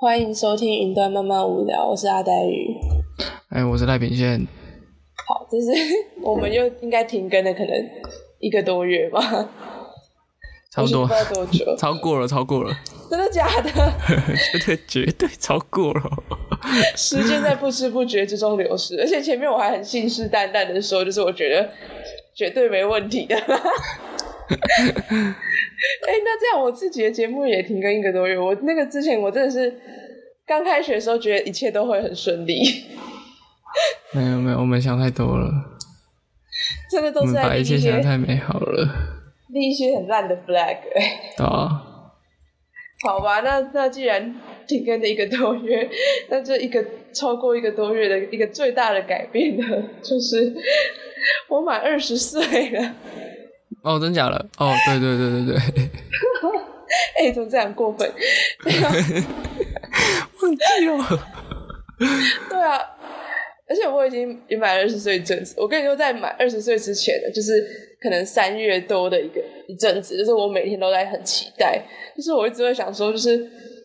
欢迎收听云端慢慢无聊，我是阿黛玉。哎，我是赖品宪。好，这是我们又应该停更了，可能一个多月吧，差不多不知道多久，超过了，超过了，真的假的？绝对绝对超过了。时间在不知不觉之中流逝，而且前面我还很信誓旦旦的说，就是我觉得绝对没问题的。哎、那这样我自己的节目也停更一个多月，我那个之前我真的是刚开学的时候觉得一切都会很顺利，没有没有，我们想太多了，真的都是把一切想得太美好了。立一些很烂的 flag、啊，好吧，那那既然停更了一个多月，那这一个超过一个多月的一个最大的改变呢，就是我满二十岁了。哦，真假的？哦，对对对对对，哎、怎么这样过分？对啊，忘记了。对啊，而且我已经也满二十岁一阵子。我跟你说，在满二十岁之前的，就是可能三月多的一个一阵子，就是我每天都在很期待，就是我一直会想说，就是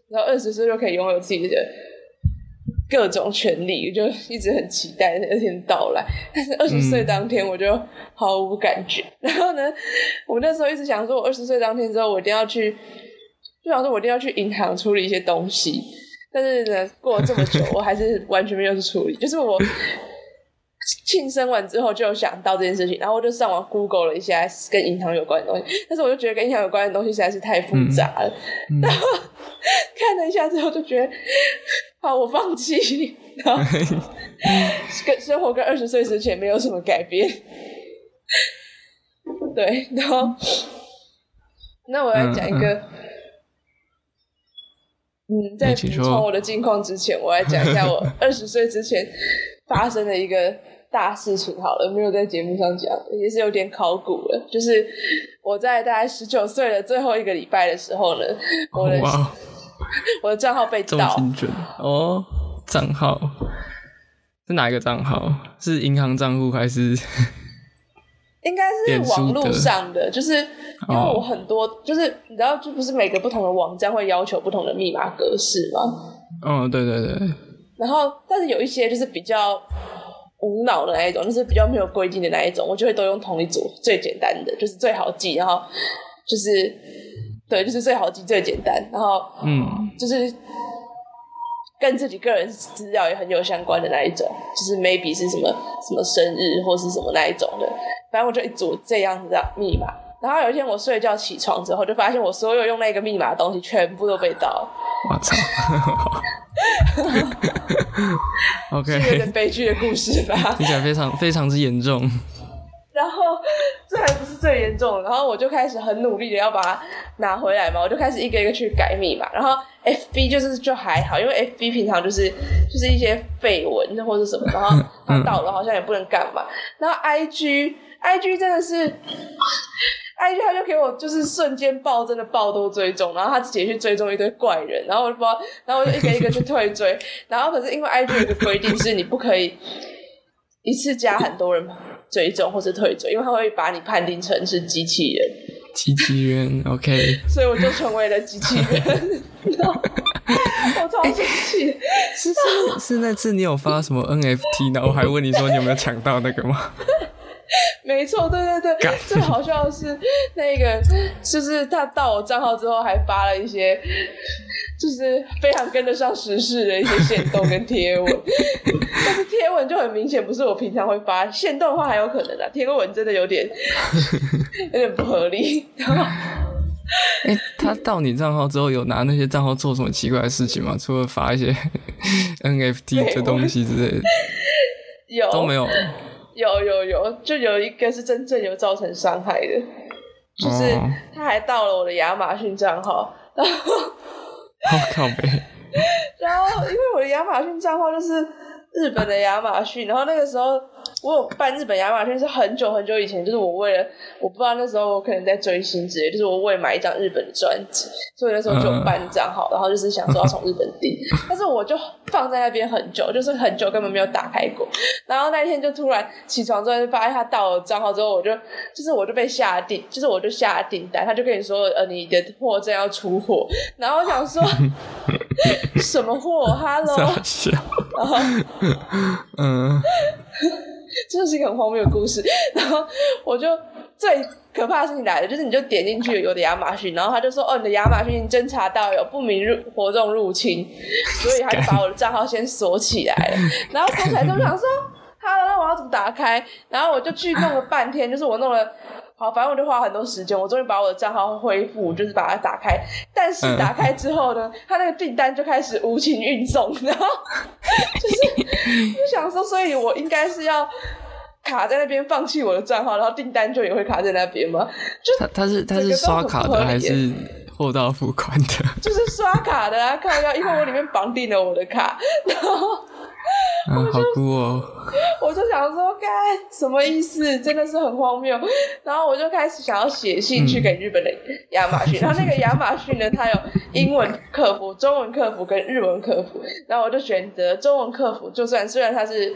然后二十岁就可以拥有自己的各种权利，我就一直很期待那天到来。但是二十岁当天我就毫无感觉。然后呢，我那时候一直想说，我二十岁当天之后，我一定要去，就想说我一定要去银行处理一些东西。但是呢，过了这么久，我还是完全没有去处理。就是我庆生完之后就有想到这件事情，然后我就上网 Google 了一下跟银行有关的东西，但是我就觉得跟银行有关的东西实在是太复杂了。嗯然后看了一下之后，就觉得好，我放弃。然后跟生活跟二十岁之前没有什么改变。对，然后那我来讲一个。嗯，在补充我的近况之前，我来讲一下我 二十岁之前发生的一个大事情。好了，没有在节目上讲，也是有点考古了。就是我在大概十九岁的最后一个礼拜的时候呢，我的、哇，我的账号被这么盗，精准哦！账号是哪一个账号？是银行账户还是？应该是网络上的，就是因为哦我很多，就是你知道，就不是每个不同的网站会要求不同的密码格式吗？哦，对对对，然后，但是有一些就是比较无脑的那一种，就是比较没有规定的那一种，我就会都用同一组最简单的，就是最好记，然后就是对，就是最好记最简单，然后嗯，就是跟自己个人资料也很有相关的那一种，就是 maybe 是什么什么生日或是什么那一种的，反正我就一组这样子的密码。然后有一天我睡觉起床之后，就发现我所有用那个密码的东西全部都被盗了，我操 是有！OK，点悲剧的故事吧。听起来非常非常之严重。然后这还不是最严重的，然后我就开始很努力的要把它拿回来嘛，我就开始一个一个去改密码。然后 FB 就是就还好，因为 FB 平常就是就是一些绯闻或者什么，然后它到了好像也不能干嘛。然后 IG IG 真的是 IG 他就给我就是瞬间暴增的暴多追踪，然后他自己也去追踪一堆怪人，然后我就不知道，然后我就一个一个去退追，然后可是因为 IG 有个规定是你不可以一次加很多人追踪或是退追，因为他会把你判定成是机器人，机器人，OK，所以我就成为了机器人。我超生气的，是是是那次你有发什么 NFT，然后我还问你说你有没有抢到那个吗？没错，对对对，最好笑的是那个，就是他到我账号之后还发了一些，就是非常跟得上时事的一些线动跟贴文，但是贴文就很明显不是我平常会发，线动的话还有可能啊，贴文真的有点 有点不合理，然后。哎、他盗你账号之后有拿那些账号做什么奇怪的事情吗？除了发一些 NFT 的东西之类的，有都没有。有有有，就有一个是真正有造成伤害的，就是哦他还盗了我的亚马逊账号，然后 好靠背，然后因为我的亚马逊账号就是日本的亚马逊，然后那个时候我有办日本亚马逊是很久很久以前，就是我为了我不知道那时候我可能在追星之类，就是我为了买一张日本的专辑，所以那时候就有办账号，然后就是想说要从日本订，但是我就放在那边很久，就是很久根本没有打开过，然后那一天就突然起床之后就发现他到了账号之后，我就就是我就被下订，就是我就下订单，他就跟你说呃你的货正要出货，然后我想说。什么货？Hello，傻笑。然后 嗯，这是一个很荒谬的故事。然后我就最可怕的事情来了，就是你就点进去有的亚马逊，然后他就说哦，你的亚马逊侦查到有不明入活动入侵，所以他就把我的账号先锁起来了。然后锁起来就想说，哈喽，那我要怎么打开？然后我就去弄了半天，就是我弄了。好，反正我就花很多时间，我终于把我的账号恢复，就是把它打开。但是打开之后呢，他那个订单就开始无情运送，然后 就是就想说，所以我应该是要卡在那边放弃我的账号，然后订单就也会卡在那边吗？就他他是他是刷卡的还是货到付款的？就是刷卡的啊，看一下，因为我里面绑定了我的卡，然后。嗯，好酷哦！我就想说，该什么意思？真的是很荒谬。然后我就开始想要写信去给日本的亚马逊。然后那个亚马逊呢，它有英文客服、中文客服跟日文客服。然后我就选择中文客服，就算虽然它是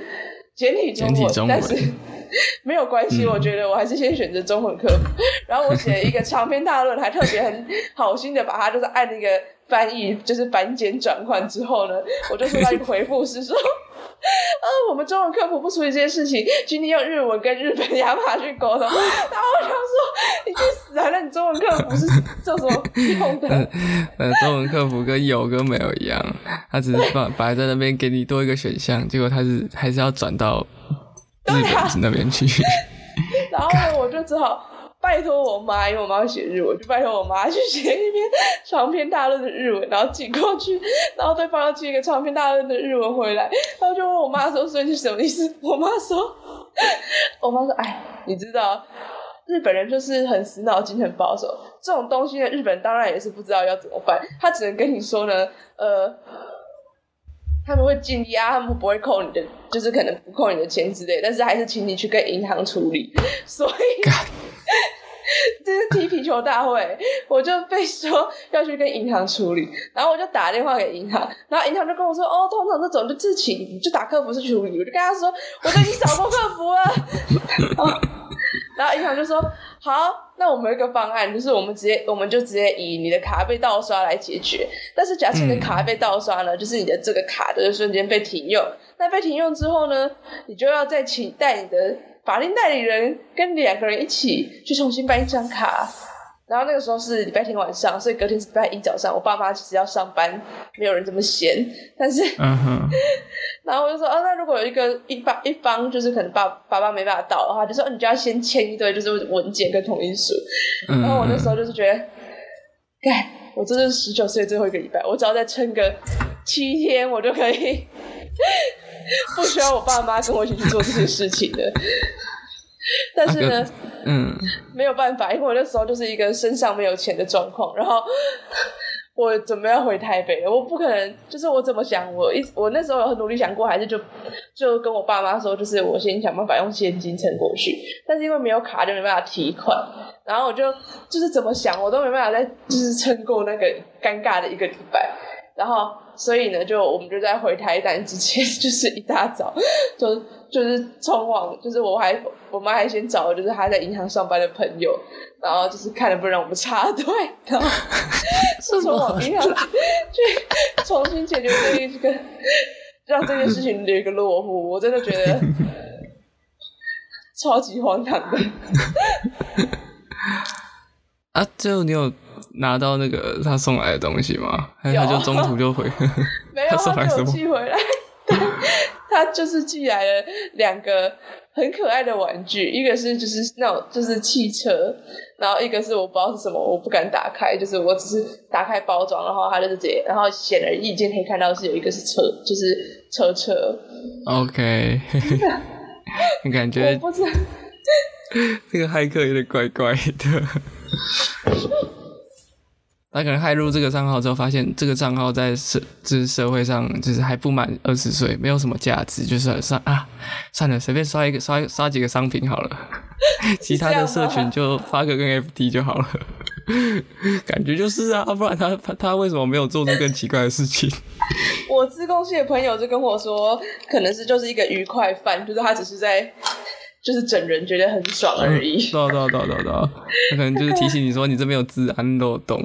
简体中文，但是 没有关系。我觉得我还是先选择中文客服。然后我写了一个长篇大论，还特别很好心的把它就是按那个。翻译就是繁简转换之后呢，我就收到一个回复是说，呃，我们中文客服不处理这件事情，今天用日文跟日本亚马逊沟通。然后我想说，你去死啊！那你中文客服是做什么用的？呃，中文客服跟有跟没有一样，他只是放摆在那边给你多一个选项，结果他是还是要转到日本那边去。然后呢，我就只好。拜托我妈，因为我妈会写日文，就拜托我妈去写一篇长篇大论的日文，然后寄过去，然后对方要寄一个长篇大论的日文回来，然后就问我妈说：“所以是什么意思？”我妈说：“我妈说，哎，你知道，日本人就是很死脑筋、很保守，这种东西呢，日本当然也是不知道要怎么办，他只能跟你说呢，呃，他们会尽力啊，他们不会扣你的，就是可能不扣你的钱之类，但是还是请你去跟银行处理，所以。” 这是踢皮球大会，我就被说要去跟银行处理，然后我就打电话给银行，然后银行就跟我说：“哦，通常这种就自请，就打客服是处理。”我就跟他说：“我都已经找过客服了。”然后银行就说：“好，那我们有一个方案，就是我们直接，我们就直接以你的卡被盗刷来解决。但是假设你的卡被盗刷呢，就是你的这个卡的瞬间被停用，那被停用之后呢，你就要再请带你的。”法定代理人跟两个人一起去重新办一张卡，然后那个时候是礼拜天晚上，所以隔天是礼拜一早上。我爸妈其实要上班，没有人这么闲。但是，然后我就说，哦，那如果有一个一方一方就是可能爸爸爸没办法到的话，就说你就要先签一堆就是文件跟同意书。然后我那时候就是觉得，干，我这是十九岁最后一个礼拜，我只要再撑个七天，我就可以。不需要我爸妈跟我一起去做这些事情的，但是呢，嗯，没有办法，因为我那时候就是一个身上没有钱的状况，然后我准备要回台北了，我不可能，就是我怎么想，我一我那时候有很努力想过，还是就就跟我爸妈说，就是我先想办法用现金撑过去，但是因为没有卡，就没办法提款，然后我就就是怎么想，我都没办法再就是撑过那个尴尬的一个礼拜，然后。所以呢，就我们就在回台南之前，就是一大早就就是冲往，就是我还我妈还先找了，就是她在银行上班的朋友，然后就是看能不能让我们插队，然后是从往银行去重新解决这一个，让这件事情留一个落户。我真的觉得超级荒唐的。啊，最后你有？拿到那个他送来的东西吗？还是他就中途就回？没有，他送来什么寄回来。他就是寄来了两个很可爱的玩具，一个是就是那种就是汽车，然后一个是我不知道是什么，我不敢打开，就是我只是打开包装，然后他就是这，然后显而易见可以看到是有一个是车，就是车车。OK，你 感觉？这个骇客有点怪怪的。他可能害入这个账号之后，发现这个账号在社就是社会上就是还不满二十岁，没有什么价值，就是算啊，算了，随便刷一个刷刷几个商品好了，其他的社群就发个跟 FT 就好了，感觉就是啊，不然他他他为什么没有做出更奇怪的事情？我自贡系的朋友就跟我说，可能是就是一个愉快犯，就是他只是在。就是整人觉得很爽而已。对对对对对，他可能就是提醒你说你这边有治安漏洞，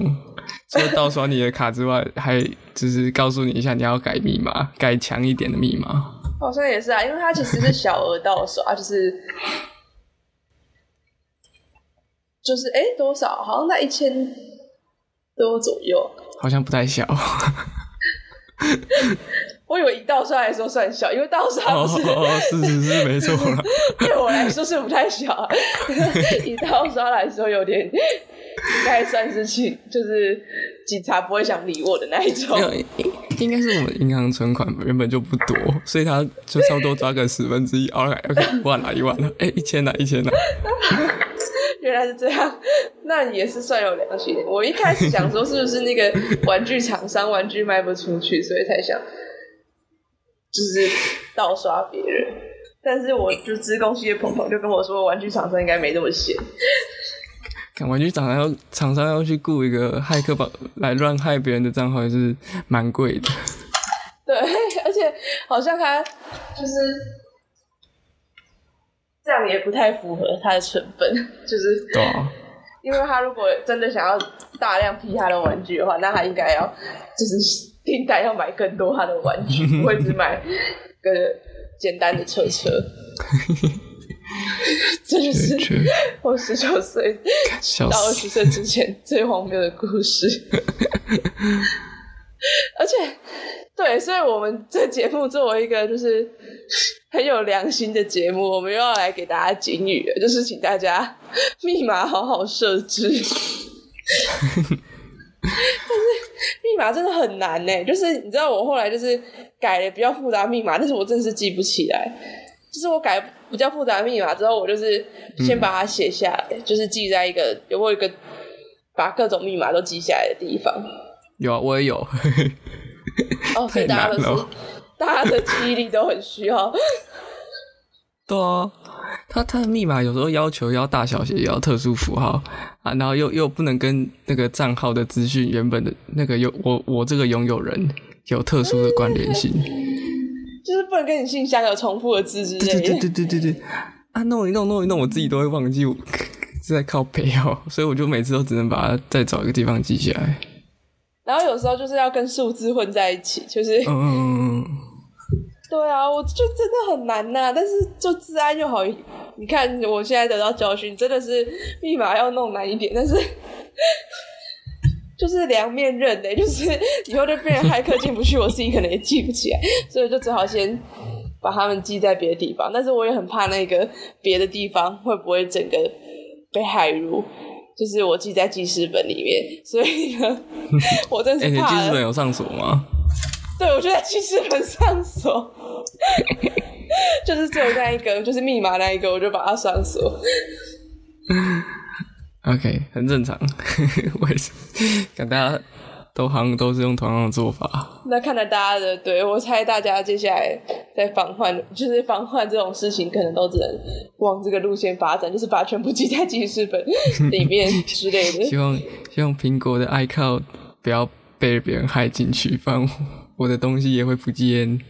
除了盗刷你的卡之外，还就是告诉你一下你要改密码，改强一点的密码。好像也是啊，因为它其实是小额盗刷，就是就是哎多少，好像在一千多左右。好像不太小。我以为以盗刷来说算小，因为盗刷哦不是、哦，是是是，没错了。对我来说是不太小啊，以盗刷来说有点应该算是去，就是警察不会想理我的那一种应应该是我们银行存款原本就不多，所以他就差不多抓个十分之一。OK，一万了，一万了，哎、一千了，一千了。原来是这样，那也是算有良心。我一开始想说，是不是那个玩具厂商玩具卖不出去，所以才想就是盗刷别人。但是我就资工系的朋友就跟我说，玩具厂商应该没这么闲。看玩具厂商要厂商要去雇一个骇客帮来乱害别人的账号，也是蛮贵的。对，而且好像他就是这样，也不太符合他的成本，就是对啊，因为他如果真的想要大量批他的玩具的话，那他应该要就是 订单要买更多他的玩具，不会只买个简单的车车。这就是我十九岁到二。十岁之前最荒谬的故事。而且，对，所以我们这节目作为一个就是很有良心的节目，我们又要来给大家警语了，就是请大家密码好好设置。但是密码真的很难呢，就是你知道我后来就是改了比较复杂密码，但是我真的是记不起来。就是我改比较复杂的密码之后，我就是先把它写下来，就是记在一个有我有一个把各种密码都记下来的地方。有啊，我也有。哦，所以太大家都是大家的记忆力都很需要。对啊，他他的密码有时候要求要大小写，也要特殊符号啊，然后又又不能跟那个账号的资讯原本的那个有我我这个拥有人有特殊的关联性。就是不能跟你信箱有重复的字之类的。对对对对对对对啊，弄一弄弄一弄，我自己都会忘记我是 在靠背哦，所以我就每次都只能把它再找一个地方记下来。然后有时候就是要跟数字混在一起，就是、嗯，对啊，我就真的很难呐、但是就治安又好，你看我现在得到教训，真的是密码要弄难一点，但是 就是两面刃的、就是以后就变成骇客进不去，我自己可能也记不起来，所以就只好先把他们记在别的地方。但是我也很怕那个别的地方会不会整个被害入。就是我记在记事本里面，所以呢，我真哎、你。记事本有上锁吗？对，我就在记事本上锁，就是只有那一个，就是密码那一个，我就把它上锁。OK，很正常。我也是，看大家都好像都是用同样的做法。那看来大家的，对我猜大家接下来在防患，就是防患这种事情，可能都只能往这个路线发展，就是把全部记在记事本里面之类的。希望希望苹果的 iCloud 不要被别人害进去，不然我的东西也会不见。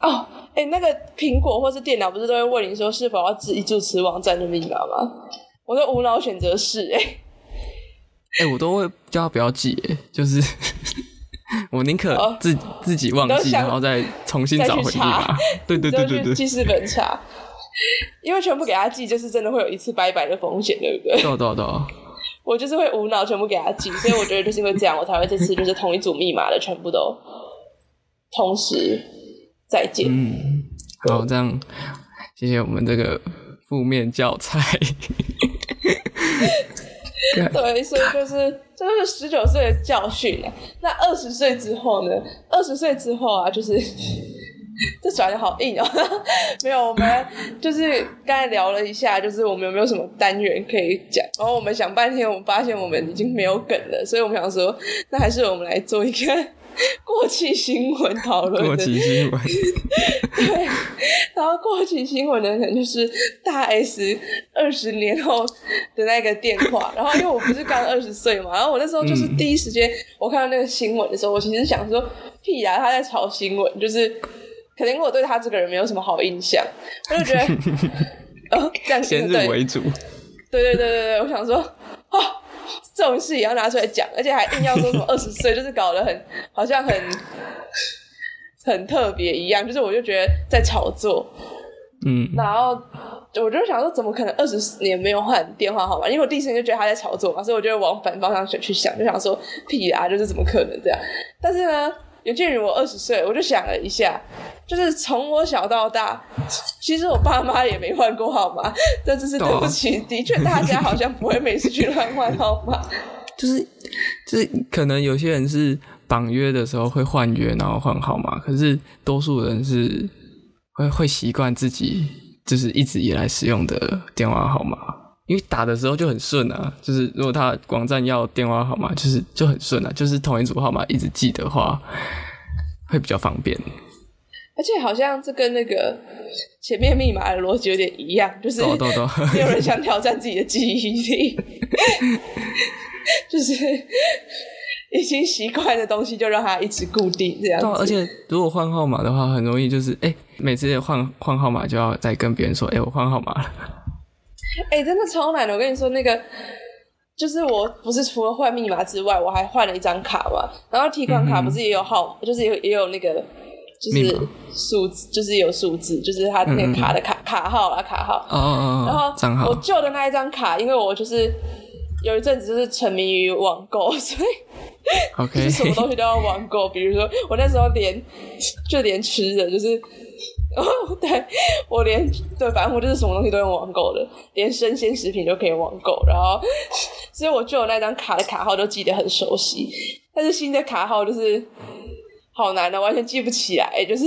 哦，哎、那个苹果或是电脑不是都会问你说是否要自己主持网站的密码吗？我的无脑选择是、哎。哎、我都会叫他不要记，哎，就是 我宁可哦自、自己忘记，然后再重新找回密码。对对对对对，记事本查，因为全部给他记，就是真的会有一次拜拜的风险，对不对？对啊对啊对啊。我就是会无脑全部给他记，所以我觉得就是因为这样，我才会这次就是同一组密码的全部都同时再见。嗯，好，这样谢谢我们这个负面教材。对，所以就是这就是十九岁的教训啊。那二十岁之后呢？二十岁之后啊，就是 这转的好硬哦。没有，我们就是刚才聊了一下，就是我们有没有什么单元可以讲？然后我们想半天，我们发现我们已经没有梗了，所以我们想说，那还是我们来做一个过气新闻讨论过的期新闻，对，然后过期新闻呢，可能就是大 S 二十年后的那个电话。然后因为我不是刚二十岁嘛，然后我那时候就是第一时间我看到那个新闻的时候，我其实想说，屁呀、他在炒新闻，就是可能我对他这个人没有什么好印象，我就觉得，呃，这样先对入为主。对对对对对，我想说，哦，这种事也要拿出来讲，而且还硬要说什么 二十岁，就是搞得很好像很很特别一样，就是我就觉得在炒作。嗯，然后我就想说，怎么可能二十年没有换电话号码？因为我第一时间就觉得他在炒作嘛，所以我就往反方向去去想，就想说屁啊，就是怎么可能这样？但是呢，有鉴于我二十岁，我就想了一下，就是从我小到大，其实我爸妈也没换过号码，这只是对不起，的确大家好像不会每次去乱换号码，就是就是可能有些人是绑约的时候会换约，然后换号码，可是多数人是。会会习惯自己就是一直以来使用的电话号码，因为打的时候就很顺啊。就是如果他网站要电话号码，就是就很顺啊。就是同一组号码一直记的话，会比较方便。而且好像这跟那个前面密码的逻辑有点一样，就是没有人想挑战自己的记忆力，就是。已经习惯的东西，就让它一直固定这样。对，而且如果换号码的话，很容易就是哎，每次换换号码就要再跟别人说，哎，我换号码了。哎，真的超难的。我跟你说，那个就是我不是除了换密码之外，我还换了一张卡嘛。然后提款卡不是也有号，就是有也有那个就是数字，就是有数字，就是他那个卡的卡卡号啊卡号。哦哦哦。然后。我旧的那一张卡，因为我就是有一阵子就是沉迷于网购，所以。就是什么东西都要网购，比如说我那时候连就连吃的，就是 哦，对我连对，反正我就是什么东西都用网购的，连生鲜食品都可以网购。然后，所以我就有那张卡的卡号都记得很熟悉，但是新的卡号就是好难的，完全记不起来。就是，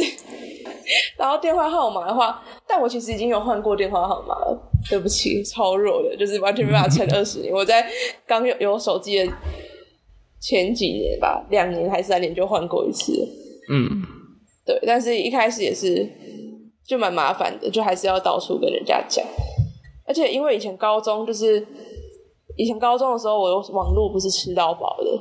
然后电话号码的话，但我其实已经有换过电话号码了，对不起，超弱的，就是完全没办法撑二十年。我在刚有有手机的。前几年吧，两年还是三年就换过一次。嗯，对，但是一开始也是就蛮麻烦的，就还是要到处跟人家讲。而且因为以前高中就是以前高中的时候，我网络不是吃到饱的，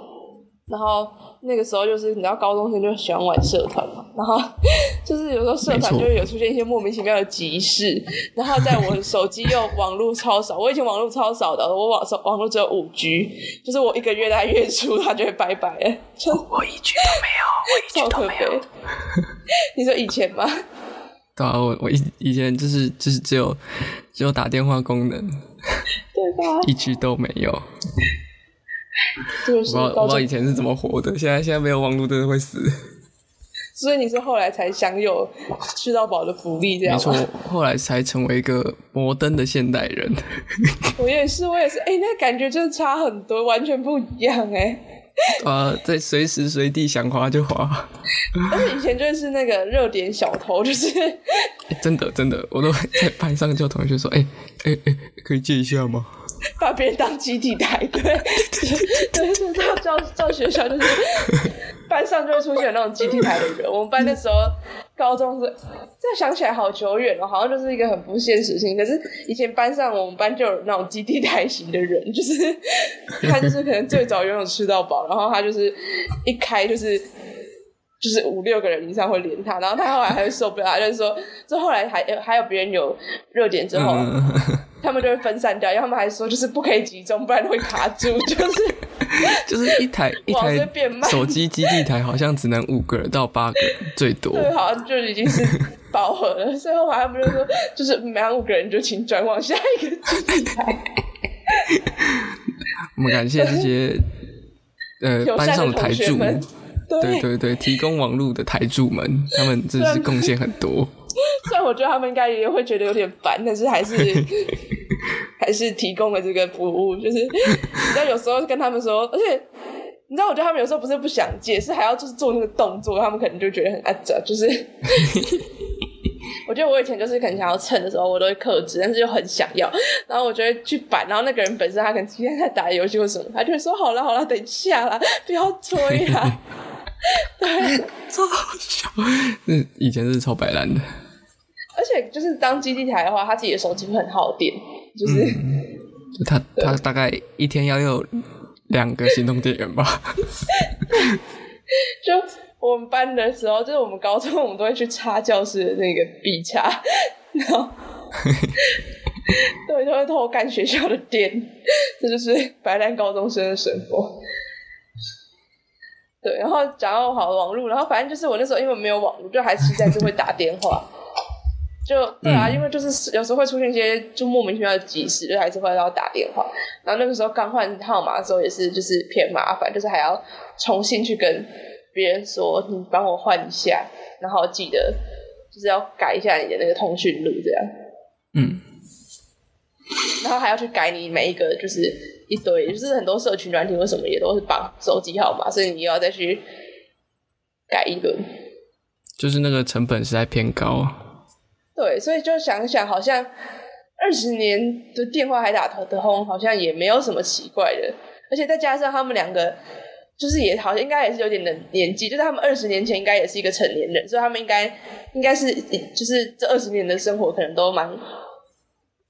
然后。那个时候就是你知道高中生就喜欢玩社团嘛，然后 就是有时候社团就会有出现一些莫名其妙的急事，然后在我手机又网络超少，我以前网络超少的，我网手网络只有五 G，就是我一个月在月初它就会拜拜了，就我一句都没有，我一句都没有。你说以前吗？对啊，我我以以前就是就是只有只有打电话功能，对吧？一 G 都没有。我不知道我不知道以前是怎么活的，现在现在没有网络真的会死。所以你是后来才享有吃到饱的福利，这样吗？没错，后来才成为一个摩登的现代人。我也是，我也是，哎，那感觉真的差很多，完全不一样，哎。啊，在随时随地想滑就滑。而且以前就是那个热点小偷，就是真的真的，我都在班上叫同学说，哎哎哎，可以借一下吗？把别人当集体台，对，对对对，叫叫学校就是班上就会出现那种集体台的人。我们班那时候高中是，这想起来好久远了，好像就是一个很不现实性。可是以前班上我们班就有那种集体台型的人，就是他就是可能最早拥有吃到饱，然后他就是一开就是就是五六个人以上会连他，然后他后来还会受不了，就是说，这后来还还有别人有热点之后。他们就会分散掉，因为他们还说就是不可以集中，不然会卡住。就是 就是一台 一台手机基地台，好像只能五个人到八个人最多。对，好像就已经是饱和了。所以后来他们就说，就是每五个人就请转往下一个基地台。我们感谢这些呃班上的台柱们，对对对，提供网络的台柱们，他们真是贡献很多。虽然我觉得他们应该也会觉得有点烦，但是还是 还是提供了这个服务。就是你知道，有时候跟他们说，而且你知道，我觉得他们有时候不是不想借，是还要就是做那个动作，他们可能就觉得很阿杂。就是 我觉得我以前就是可能想要蹭的时候，我都会克制，但是又很想要，然后我就会去板。然后那个人本身他可能今天在打游戏或什么，他就会说：“好了好了，等一下啦，不要催啦。” 对，超好笑。那 以前是超摆烂的。而且就是当基地台的话，他自己的手机会很耗电，就是，就他他大概一天要有两个行动电源吧。就我们班的时候，就是我们高中，我们都会去插教室的那个笔插，然后对，都会偷干学校的电，这就是白烂高中生的生活。对，然后讲到好网络，然后反正就是我那时候因为没有网络，就还是在就会打电话。就对啊，因为就是有时候会出现一些就莫名其妙的急事，就还是会要打电话。然后那个时候刚换号码的时候，也是就是偏麻烦，就是还要重新去跟别人说，你帮我换一下，然后记得就是要改一下你的那个通讯录，这样。嗯。然后还要去改你每一个，就是一堆，就是很多社群软体或什么也都是绑手机号码，所以你又要再去改一轮。就是那个成本实在偏高。对，所以就想想，好像二十年的电话还打得通，好像也没有什么奇怪的。而且再加上他们两个，就是也好像应该也是有点的年纪，就是他们二十年前应该也是一个成年人，所以他们应该应该是就是这二十年的生活可能都蛮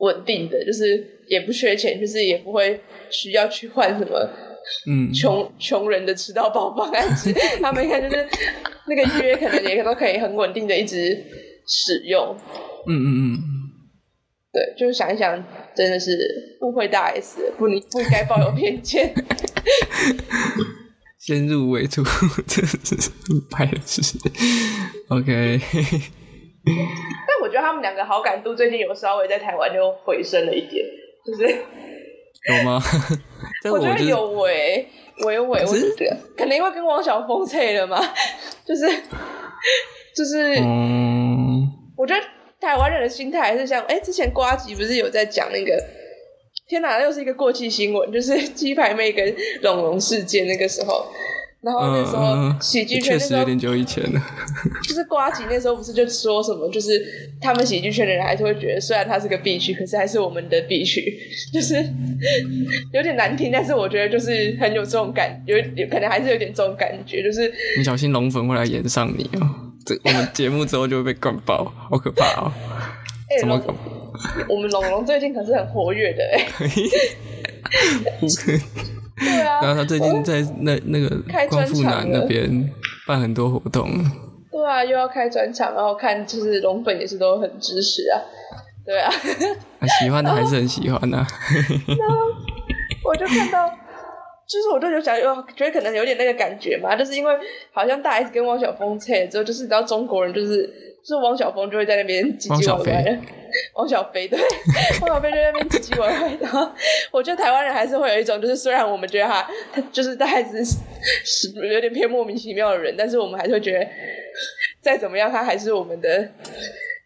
稳定的，就是也不缺钱，就是也不会需要去换什么嗯穷穷人的吃到饱方案。他们应该就是那个约可能也都可以很稳定的一直。使用，嗯嗯嗯，对，就是想一想，真的是误会大 S，不，你不应该抱有偏见，先入为主，真是白痴。OK，觉得他们两个好感度最近有稍微在台湾就回升了一点，就是有吗？我觉得有喂喂喂，我觉得可能因为跟汪小峰配了嘛，就是就是。我觉得台湾人的心态还是像，哎，之前瓜吉不是有在讲那个，天哪，又是一个过气新闻，就是鸡排妹跟龙龙事件那个时候，然后那时候喜剧圈确实有点久以前了，就是瓜吉那时候不是就说什么，就是他们喜剧圈的人还是会觉得，虽然他是个必须，可是还是我们的必须，就是有点难听，但是我觉得就是很有这种感，有有可能还是有点这种感觉，就是你小心龙粉会来演上你哦。这我们节目之后就会被灌爆，好可怕哦！怎么？我们龙龙最近可是很活跃的哎。对啊。然后他最近在那那个光复南那边办很多活动。对啊，又要开专场，然后看就是龙粉也是都很支持啊。对啊。喜欢的还是很喜欢 呐。我就看到。就是我就有想，有觉得可能有点那个感觉嘛，就是因为好像大 S 跟汪小峰拆了之后，就是你知道中国人就是，就是汪小峰就会在那边唧唧歪歪，汪小菲对，汪小菲就在那边唧唧歪歪。然后我觉得台湾人还是会有一种，就是虽然我们觉得他他就是大 S 是有点偏莫名其妙的人，但是我们还是会觉得再怎么样，他还是我们的。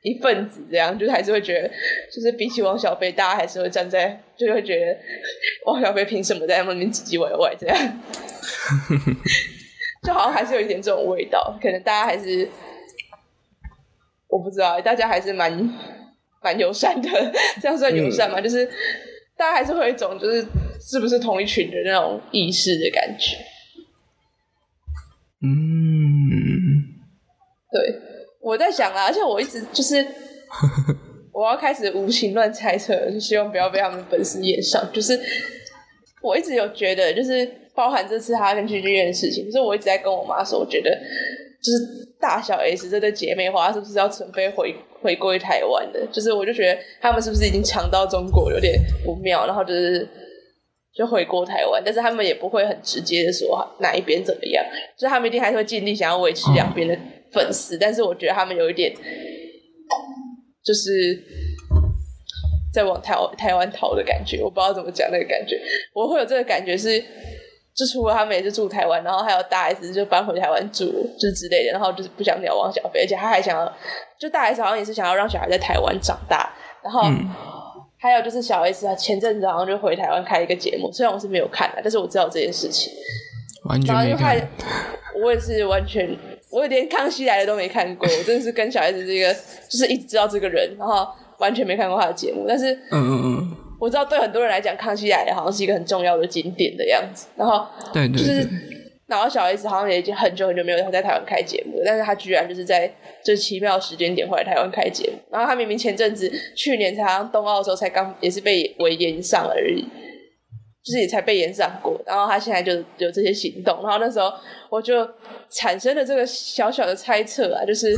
一份子这样，就是还是会觉得，就是比起汪小菲，大家还是会站在，就会觉得汪小菲凭什么在那边唧唧歪歪这样，就好像还是有一点这种味道。可能大家还是，我不知道，大家还是蛮蛮友善的，这样算友善吗？就是大家还是会有一种，就是是不是同一群的那种意识的感觉。嗯，对。我在想啊，而且我一直就是，我要开始无情乱猜测，就希望不要被他们粉丝演上。就是我一直有觉得，就是包含这次他跟 G G 这件事情，就是我一直在跟我妈说，我觉得就是大小 S 这对姐妹花是不是要准备回回归台湾的？就是我就觉得他们是不是已经抢到中国有点不妙，然后就是就回国台湾，但是他们也不会很直接的说哪一边怎么样，就他们一定还是会尽力想要维持两边的。粉丝，但是我觉得他们有一点，就是在往台台湾逃的感觉，我不知道怎么讲那个感觉。我会有这个感觉是，就除了他们也是住台湾，然后还有大 S 就搬回台湾住，就是之类的，然后就是不想鸟王小菲，而且他还想要，就大 S 好像也是想要让小孩在台湾长大，然后还有就是小 S 他前阵子好像就回台湾开一个节目，虽然我是没有看的，但是我知道这件事情，完全没看，我也是完全。我连康熙来了都没看过，我真的是跟小孩子这个，就是一直知道这个人，然后完全没看过他的节目。但是，嗯嗯嗯，我知道对很多人来讲，康熙来了好像是一个很重要的景点的样子。然后，对对，就是，然后小 S 好像也已经很久很久没有在台湾开节目，但是他居然就是在这奇妙时间点回来台湾开节目。然后他明明前阵子去年才冬奥的时候才刚也是被围延上而已。就是也才被延上过，然后他现在就有这些行动，然后那时候我就产生了这个小小的猜测啊，就是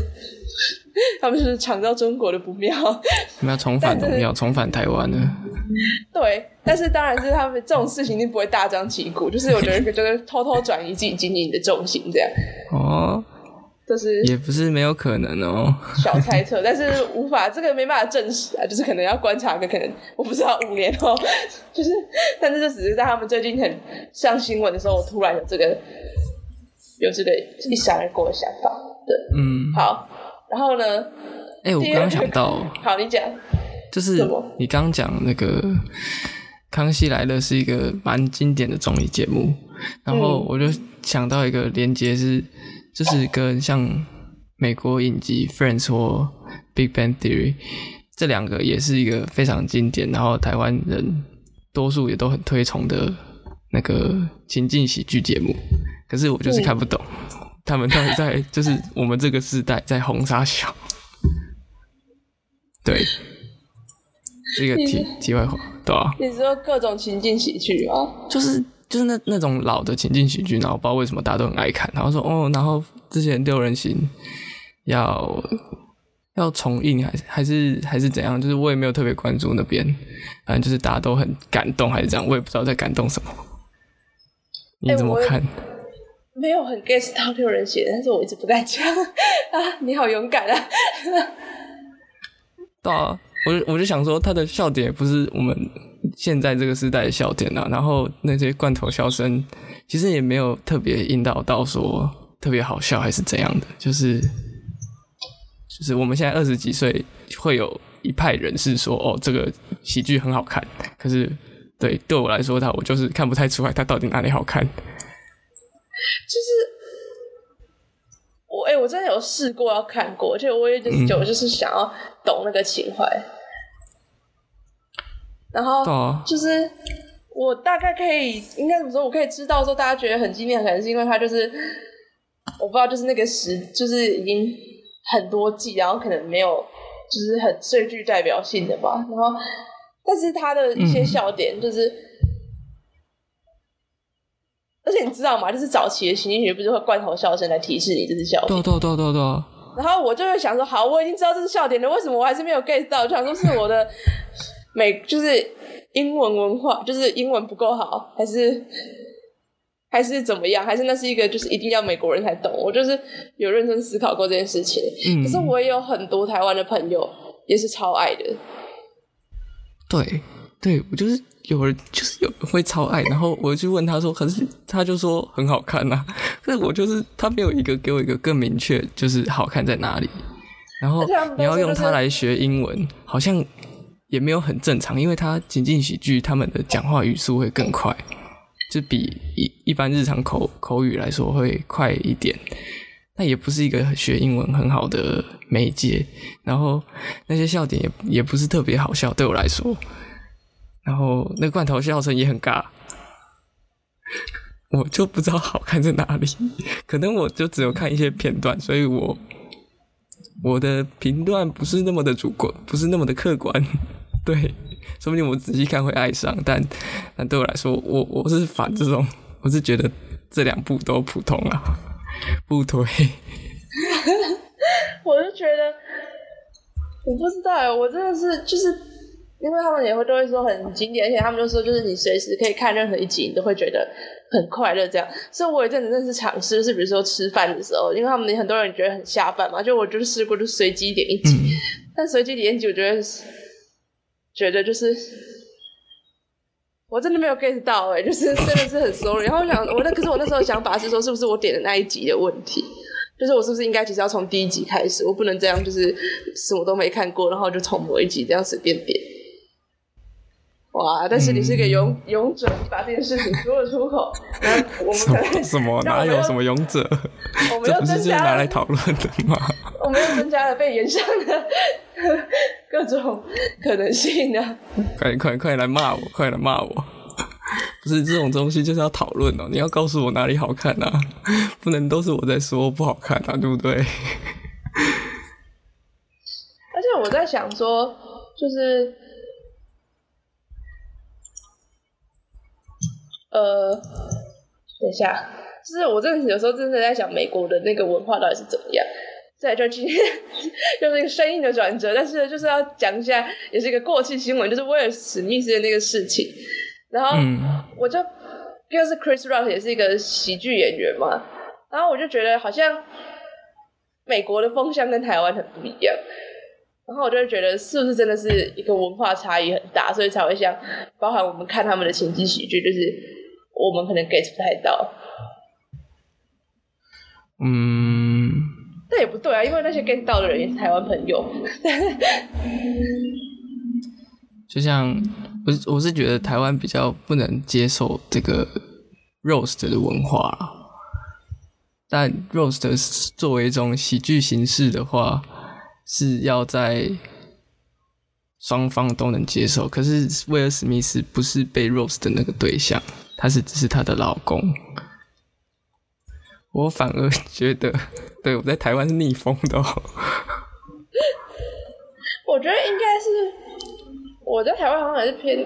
他们就是尝到中国的不妙。我们要重返不妙，重返台湾了。对，但是当然是他们这种事情一定不会大张旗鼓，就是我觉得就是偷偷转移自己经营的重心这样。哦，这是也不是没有可能哦。小猜测，但是无法这个没办法证实啊，就是可能要观察个可能我不知道五年后，就是但是这只是在他们最近很上新闻的时候，我突然有这个有这个一闪而过的想法。对，嗯，好，然后呢？哎，我刚刚想到，好，你讲。就是你刚讲那个《康熙来了》是一个蛮经典的综艺节目，然后我就想到一个连接是，就是跟像美国影集《Friends》或《Big Bang Theory》这两个也是一个非常经典，然后台湾人多数也都很推崇的那个情境喜剧节目，可是我就是看不懂他们到底在就是我们这个时代在红啥小，对。是一个题题外话，对吧？你说各种情境喜剧吗？就是就是那那种老的情境喜剧，然后不知道为什么大家都很爱看，然后说哦，然后之前六人行要要重映，还是还是还是怎样？就是我也没有特别关注那边，反正就是大家都很感动，还是这样，我也不知道在感动什么。你怎么看？没有很 get 到六人行，但是我一直不敢讲 啊！你好勇敢啊！对啊。我我就想说，他的笑点不是我们现在这个时代的笑点啊，然后那些罐头笑声，其实也没有特别引导到说特别好笑还是怎样的，就是就是我们现在二十几岁，会有一派人是说，哦，这个喜剧很好看，可是对对我来说，他我就是看不太出来他到底哪里好看。就是我哎，我真的有试过要看过，而且我也就是就就是想要懂那个情怀。然后就是我大概可以应该怎么说？我可以知道说大家觉得很经典，可能是因为它就是我不知道，就是那个时就是已经很多季，然后可能没有就是很最具代表性的吧。然后，但是它的一些笑点就是，而且你知道吗？就是早期的情景剧不是会罐头笑声来提示你这是笑点？对对对对对。然后我就会想说，好，我已经知道这是笑点了，为什么我还是没有 get 到？就想说是我的。美就是英文文化，就是英文不够好，还是还是怎么样？还是那是一个就是一定要美国人才懂？我就是有认真思考过这件事情。嗯，可是我也有很多台湾的朋友也是超爱的。对，对我就是有人就是有人会超爱，然后我就问他说，可是他就说很好看呐。可是我就是他没有一个给我一个更明确，就是好看在哪里。然后你要用它来学英文，好像。也没有很正常，因为他情境喜剧，他们的讲话语速会更快，就比一一般日常口口语来说会快一点。那也不是一个学英文很好的媒介，然后那些笑点也也不是特别好笑，对我来说。然后那罐头笑声也很尬，我就不知道好看在哪里。可能我就只有看一些片段，所以我我的评断不是那么的主观，不是那么的客观。对，说不定我仔细看会爱上，但但对我来说，我我是反这种，我是觉得这两部都普通啊，不推。我就觉得，我不知道，我真的是就是，因为他们也会都会说很经典，而且他们就说就是你随时可以看任何一集，你都会觉得很快乐这样。所以我有阵子真是尝试，就是比如说吃饭的时候，因为他们很多人觉得很下饭嘛，就我就是试过就随机点一集，但随机点一集我觉得。觉得就是，我真的没有 get 到哎，就是真的是很 sorry。然后想，我那可是我那时候想法是说，是不是我点的那一集的问题？就是我是不是应该其实要从第一集开始？我不能这样，就是什么都没看过，然后就从某一集这样随便点。哇！但是你是一个勇勇者，把这件事情说了出口。然后我们可能什么 哪有什么勇者？我们又增加拿来讨论的吗？我们又增加了被延上的各种可能性呢。快快快来骂我！快来骂我！不是这种东西就是要讨论哦。你要告诉我哪里好看啊？不能都是我在说不好看啊，对不对？而且我在想说，就是。呃，等一下，就是我真的有时候真的在想美国的那个文化到底是怎么样。再，就今天 就是一个生硬的转折，但是就是要讲一下，也是一个过气新闻，就是威尔史密斯的那个事情。然后我就因为是 Chris Rock 也是一个喜剧演员嘛，然后我就觉得好像美国的风向跟台湾很不一样，然后我就觉得是不是真的是一个文化差异很大，所以才会像包含我们看他们的情景喜剧，就是我们可能 get 不太到。嗯。这也不对啊，因为那些 get 到的人也是台湾朋友。就像我，我是觉得台湾比较不能接受这个 roast 的文化。但 roast 作为一种喜剧形式的话，是要在双方都能接受。可是威尔史密斯不是被 roast 的那个对象，他是只是他的老公。我反而觉得，对我在台湾是逆风的。我觉得应该是我在台湾好像还是偏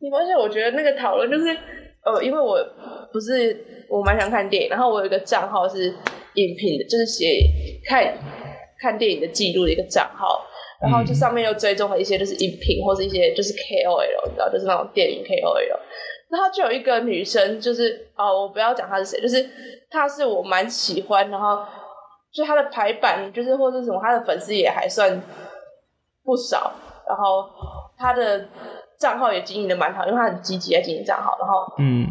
你发现，我觉得那个讨论就是，呃，因为我不是我蛮想看电影，然后我有一个账号是影评的，就是写看看电影的记录的一个账号，然后就上面又追踪了一些就是影评或者一些就是 KOL，你知道，就是那种电影 KOL。然后就有一个女生，就是哦，我不要讲她是谁，就是她是我蛮喜欢，然后就她的排版，就是或者什么，她的粉丝也还算不少，然后她的账号也经营的蛮好，因为她很积极在经营账号，然后嗯，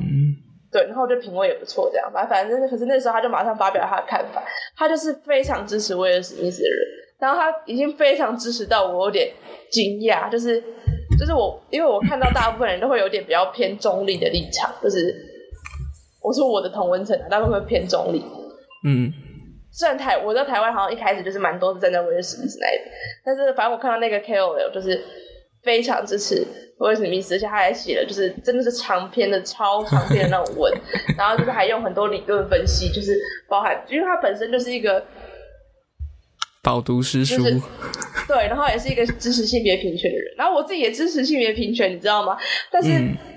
对，然后就品味也不错，这样，反正反正可是那时候他就马上发表他的看法，他就是非常支持威尔史密斯的人，然后他已经非常支持到我有点惊讶，就是。就是我，因为我看到大部分人都会有点比较偏中立的立场，就是我说我的同温层大部分会偏中立。嗯，虽然台我在台湾好像一开始就是蛮多是站在威尔史密斯那一边，但是反正我看到那个 KOL 就是非常支持威尔史密斯，而且他还写了就是真的是长篇的超长篇的那种文，然后就是还用很多理论分析，就是包含因为他本身就是一个。饱读诗书，对，然后也是一个支持性别平权的人，然后我自己也支持性别平权，你知道吗？但是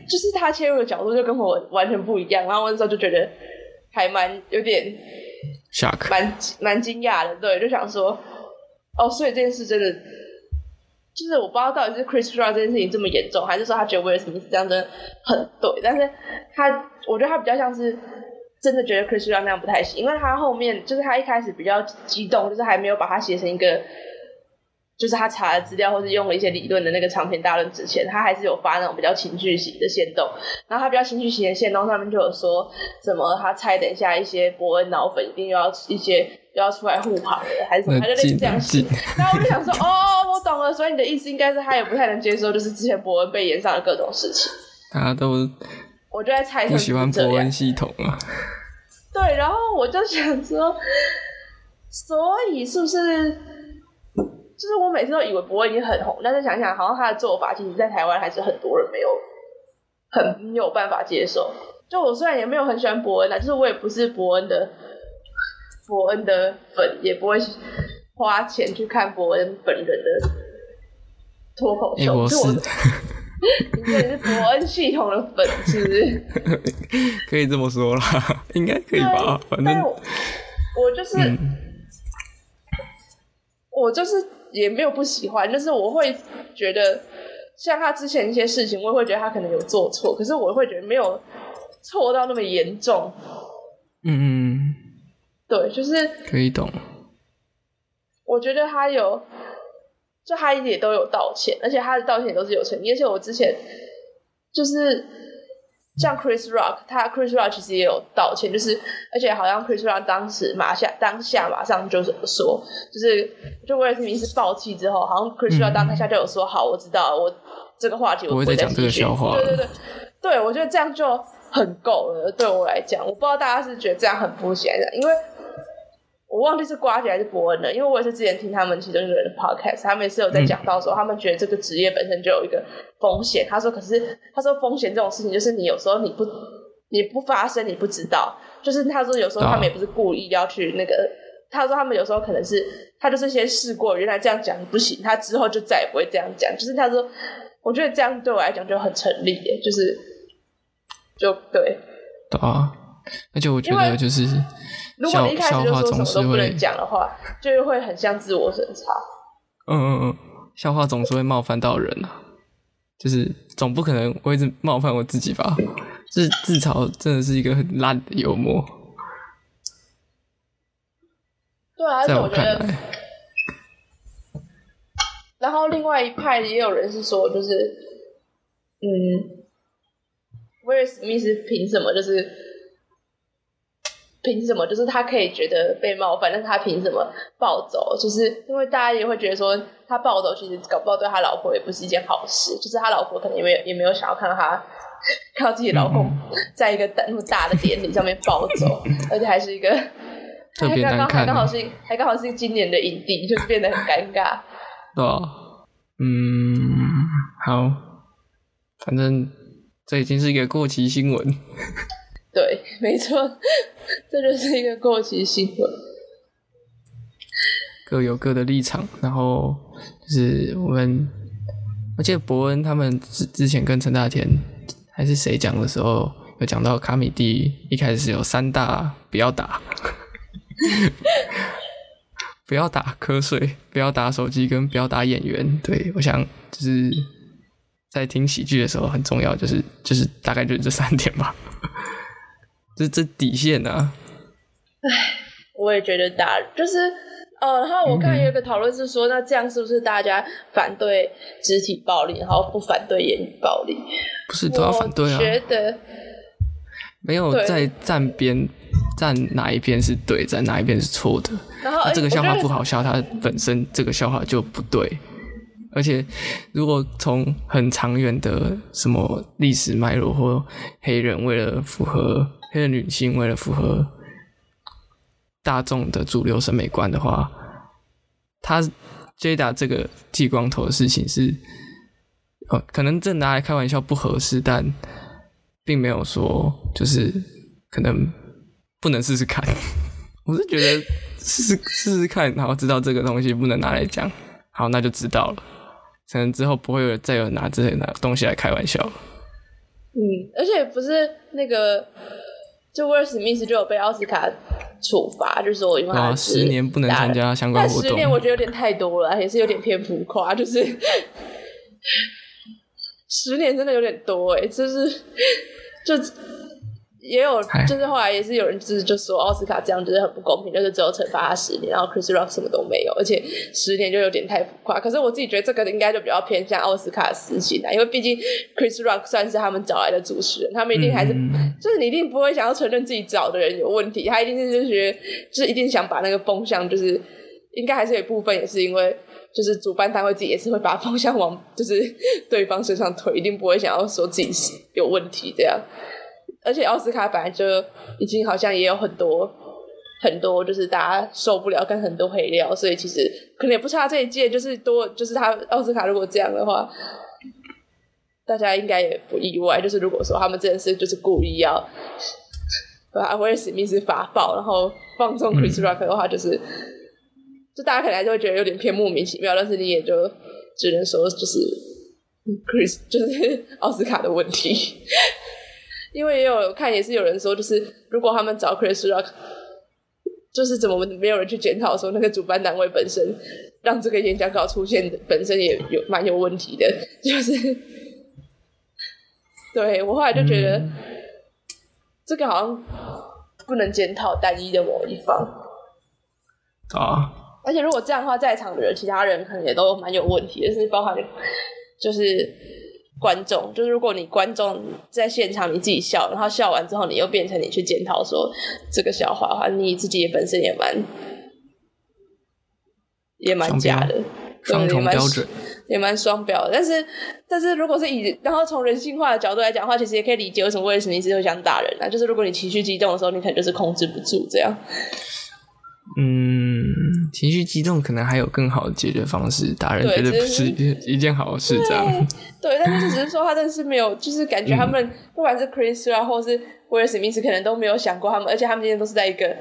就是他切入的角度就跟我完全不一样，然后我那时候就觉得还蛮有点 shock，蛮蛮惊讶的，对，就想说，哦，所以这件事真的就是我不知道到底是 Chris Rock 这件事情这么严重，还是说他觉得威尔史密斯这样真的很对，但是他我觉得他比较像是。真的觉得 Chris Rock 那样不太行，因为他后面就是他一开始比较激动，就是还没有把它写成一个，就是他查了资料或是用了一些理论的那个长篇大论之前，他还是有发那种比较情绪型的线动。然后他比较情绪型的线动上面就有说什么他猜等一下一些伯恩脑粉一定又要一些又要出来护航的，还是什么，他就类似这样写。然后我就想说，哦，我懂了，所以你的意思应该是他也不太能接受，就是之前伯恩被延上的各种事情。大家都。我就在猜，不喜欢伯恩系统啊。对，然后我就想说，所以是不是，就是我每次都以为伯恩已经很红，但是想想，好像他的做法，其实，在台湾还是很多人没有很没有办法接受。就我虽然也没有很喜欢伯恩啊，就是我也不是伯恩的伯恩的粉，也不会花钱去看伯恩本人的脱口秀。我是。你这是伯恩系统的粉丝，可以这么说啦，应该可以吧？反正我就是，我就是也没有不喜欢，但是我会觉得，像他之前一些事情，我也会觉得他可能有做错，可是我会觉得没有错到那么严重。嗯，对，就是可以懂。我觉得他有。就他也都有道歉，而且他的道歉都是有诚意。而且我之前就是像 Chris Rock，他 Chris Rock 其实也有道歉，就是而且好像 Chris Rock 当时马下当下马上就是说，就是就威尔史密斯暴气之后，好像 Chris Rock 当下就有说好，我知道我这个话题我不会再讲这个笑话。对对对，对我觉得这样就很够了。对我来讲，我不知道大家是觉得这样很不显然，因为。我忘记是瓜姐还是伯恩了，因为我也是之前听他们其中一个人的 podcast，他们也是有在讲到说，他们觉得这个职业本身就有一个风险。他说，可是他说风险这种事情，就是你有时候你不你不发生，你不知道。就是他说有时候他们也不是故意要去那个，他说他们有时候可能是他就是先试过，原来这样讲不行，他之后就再也不会这样讲。就是他说，我觉得这样对我来讲就很成立耶，就是就对。对啊，而且我觉得就是。如果你一开始就说什么都不能讲的话，就会很像自我审查。嗯嗯嗯，笑话总是会冒犯到人啊，就是总不可能我一直冒犯我自己吧？就是自嘲真的是一个很烂的幽默。对啊，在我觉得。然后另外一派也有人是说，就是嗯，威尔史密斯凭什么？就是凭什么？就是他可以觉得被冒犯，但是他凭什么暴走？就是因为大家也会觉得说，他暴走其实搞不好对他老婆也不是一件好事。就是他老婆可能也没有也没有想要看到他看到自己老公在一个那么大的典礼上面暴走，而且还是一个特别难看，还刚好是还刚好是今年的影帝，就是变得很尴尬。哦，嗯，好，反正这已经是一个过期新闻。对，没错，这就是一个过期新闻。各有各的立场，然后就是我们，我记得伯恩他们之之前跟陈大田还是谁讲的时候，有讲到卡米蒂一开始有三大不要打。不要打瞌睡，不要打手机，跟不要打演员。对我想就是在听喜剧的时候很重要，就是就是大概就是这三点吧，这 这底线呢。唉，我也觉得大就是呃，然后我看有一个讨论是说，那这样是不是大家反对肢体暴力，然后不反对言语暴力？不是都要反对啊？觉得没有在站边。站哪一边是对，站哪一边是错的。然后这个笑话不好笑，它本身这个笑话就不对。而且如果从很长远的什么历史脉络，或黑人为了符合黑人女性为了符合大众的主流审美观的话，他 Jada 这个剃光头的事情是，哦，可能这拿来开玩笑不合适，但并没有说就是可能。不能试试看，我是觉得试试试试看，然后知道这个东西不能拿来讲，好，那就知道了。可能之后不会有再有拿这些拿东西来开玩笑。嗯，而且不是那个，就威尔史密斯就有被奥斯卡处罚，就是说因为啊十年不能参加相关活动。十年我觉得有点太多了，也是有点偏浮夸，就是 十年真的有点多哎，就是就。也有，就是后来也是有人就是就说奥斯卡这样就是很不公平，就是只有惩罚他十年，然后 Chris Rock 什么都没有，而且十年就有点太浮夸。可是我自己觉得这个应该就比较偏向奥斯卡的私心啦，因为毕竟 Chris Rock 算是他们找来的主持人，他们一定还是就是你一定不会想要承认自己找的人有问题，他一定是就是觉得就是一定想把那个风向就是应该还是有一部分也是因为就是主办单位自己也是会把风向往就是对方身上推，一定不会想要说自己有问题这样。而且奥斯卡本来就已经好像也有很多很多，就是大家受不了跟很多黑料，所以其实可能也不差这一届，就是多就是他奥斯卡如果这样的话，大家应该也不意外。就是如果说他们这件事就是故意要把威尔史密斯发爆，然后放纵 Chris Rock 的话，就是就大家可能就会觉得有点偏莫名其妙，但是你也就只能说就是 Chris 就是奥斯卡的问题。因为也有看，也是有人说，就是如果他们找 Chris Rock，就是怎么没有人去检讨说那个主办单位本身让这个演讲稿出现的本身也有蛮有问题的，就是对我后来就觉得这个好像不能检讨单一的某一方。啊，而且如果这样的话，在场的人其他人可能也都蛮有问题的，是包含就是。观众就是，如果你观众在现场你自己笑，然后笑完之后你又变成你去检讨说这个笑话的话，你自己也本身也蛮也蛮假的，双重标准也蛮双标。但是但是如果是以然后从人性化的角度来讲的话，其实也可以理解为什么威尔史密斯会想打人啊。就是如果你情绪激动的时候，你可能就是控制不住这样。嗯，情绪激动可能还有更好的解决方式，打人绝对不是一件好事，这样。对，但是只是说他真的是没有，就是感觉他们不管是 Chris 啊，或是威尔史密斯，可能都没有想过他们，而且他们今天都是在一个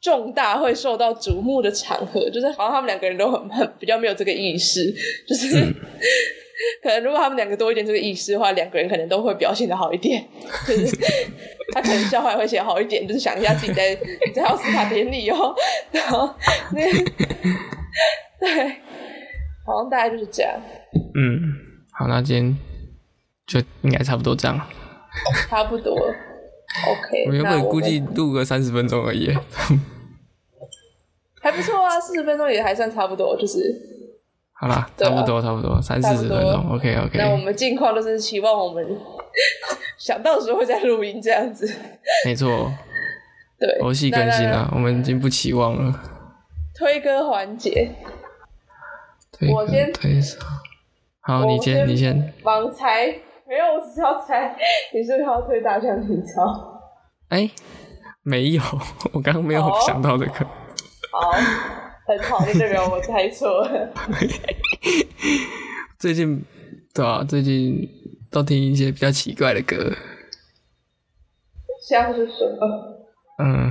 重大会受到瞩目的场合，就是好像他们两个人都很很比较没有这个意识，就是 可能如果他们两个多一点这个意识的话，两个人可能都会表现的好一点。就是他可能笑话也会写好一点，就是想一下自己在 在奥斯卡典礼哦，然后那对，好像大概就是这样。嗯，好，那今天就应该差不多这样。差不多，OK。我原那本估计们录个三十分钟而已。还不错啊，四十分钟也还算差不多，就是。好啦，啊差不多，差不多，三四十分钟，OK OK 那我们近况都是期望我们 想到的时候会再录音这样子。没错，对，游戏更新那。那啊，我们已经不期望了。推歌环节，推我先推手，好，你先，你先。盲猜，没有，我只是要猜 你是不是要推大象体操？哎，没有，我刚刚没有哦想到这个。好，很好，就代表我猜错了。最近，对啊，最近都听一些比较奇怪的歌，像是什么？嗯，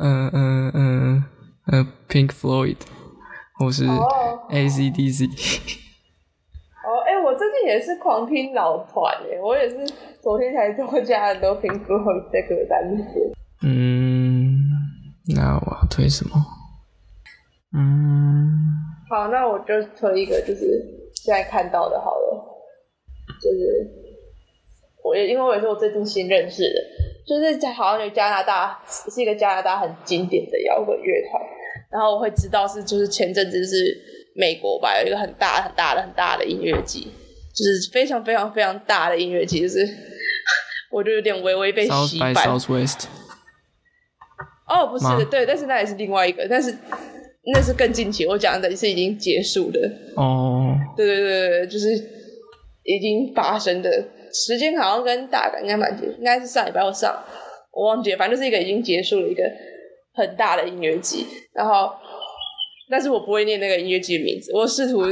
嗯嗯嗯呃，Pink Floyd，或是哦 AC/DC，哦，哎、我最近也是狂听老团哎，我也是昨天才多加很多 Pink Floyd 的歌单。嗯，那我要推什么？嗯，好，那我就推一个，就是现在看到的好了，就是我也因为我也是我最近新认识的，就是在好像有加拿大是一个加拿大很经典的摇滚乐团，然后我会知道是就是前阵子是美国吧有一个很大很大的很大的音乐季，就是非常非常非常大的音乐季，就是 我就有点微微被 South 洗 by。Southwest，哦，不吗？是，对，但是那也是另外一个，但是那是更近期，我讲的是已经结束的。哦，对对对对，就是已经发生的时间好像跟大概应该蛮接，应该是上礼拜我上，我忘记了，反正就是一个已经结束了一个很大的音乐季，然后但是我不会念那个音乐季的名字，我试图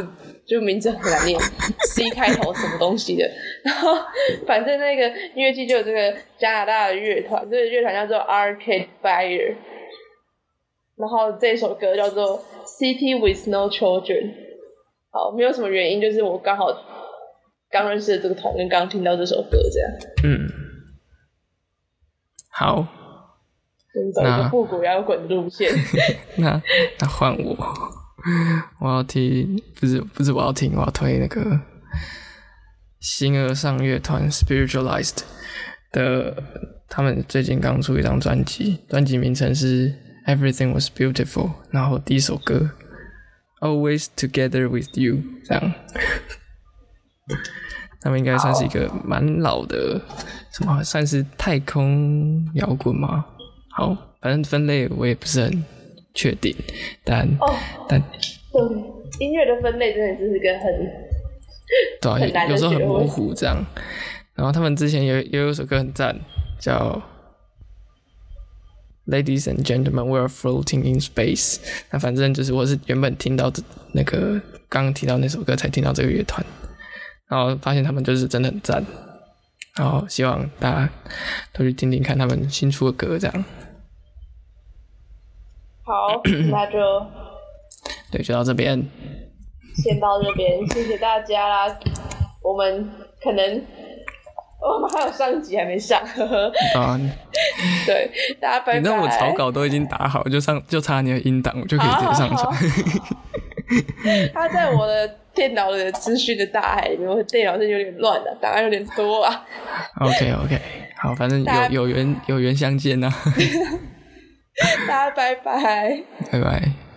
就名字很难念，C 开头什么东西的，然后反正那个音乐季就有这个加拿大的乐团，这个乐团叫做 Arcade Fire。然后这首歌叫做《City with No Children》，好，没有什么原因，就是我刚好刚认识的这个团，跟刚听到这首歌这样，嗯，好，就是走一个那复古摇滚路线。那那换我，我要听，不是不是我要听，我要推那个新儿上乐团 Spiritualized 的，他们最近刚出一张专辑，专辑名称是 Everything Was Beautiful，然后第一首歌 Always Together with You，这样。他们应该算是一个蛮老的，什么算是太空摇滚吗？好，反正分类我也不是很确定，但、哦，但对，音乐的分类真的就是个很对有有时候很模糊这样。然后他们之前有也有一首歌很赞，叫《Ladies and Gentlemen, We Are Floating in Space》。那反正就是我是原本听到那个刚刚提到那首歌才听到这个乐团，然后发现他们就是真的很赞。然后希望大家都去听听看他们新出的歌，这样好，那就对，就到这边。先到这边，谢谢大家啦。我们可能 我们还有上集还没上，呵呵。啊，对，大家拜拜。你知道我草稿都已经打好，就上就差你的音档，我就可以直接上传。它 在我的电脑的资讯的大海里面，我的电脑是有点乱的，档案有点多啊。OK OK，好，反正有有缘有缘相见呐、大家拜拜。拜拜。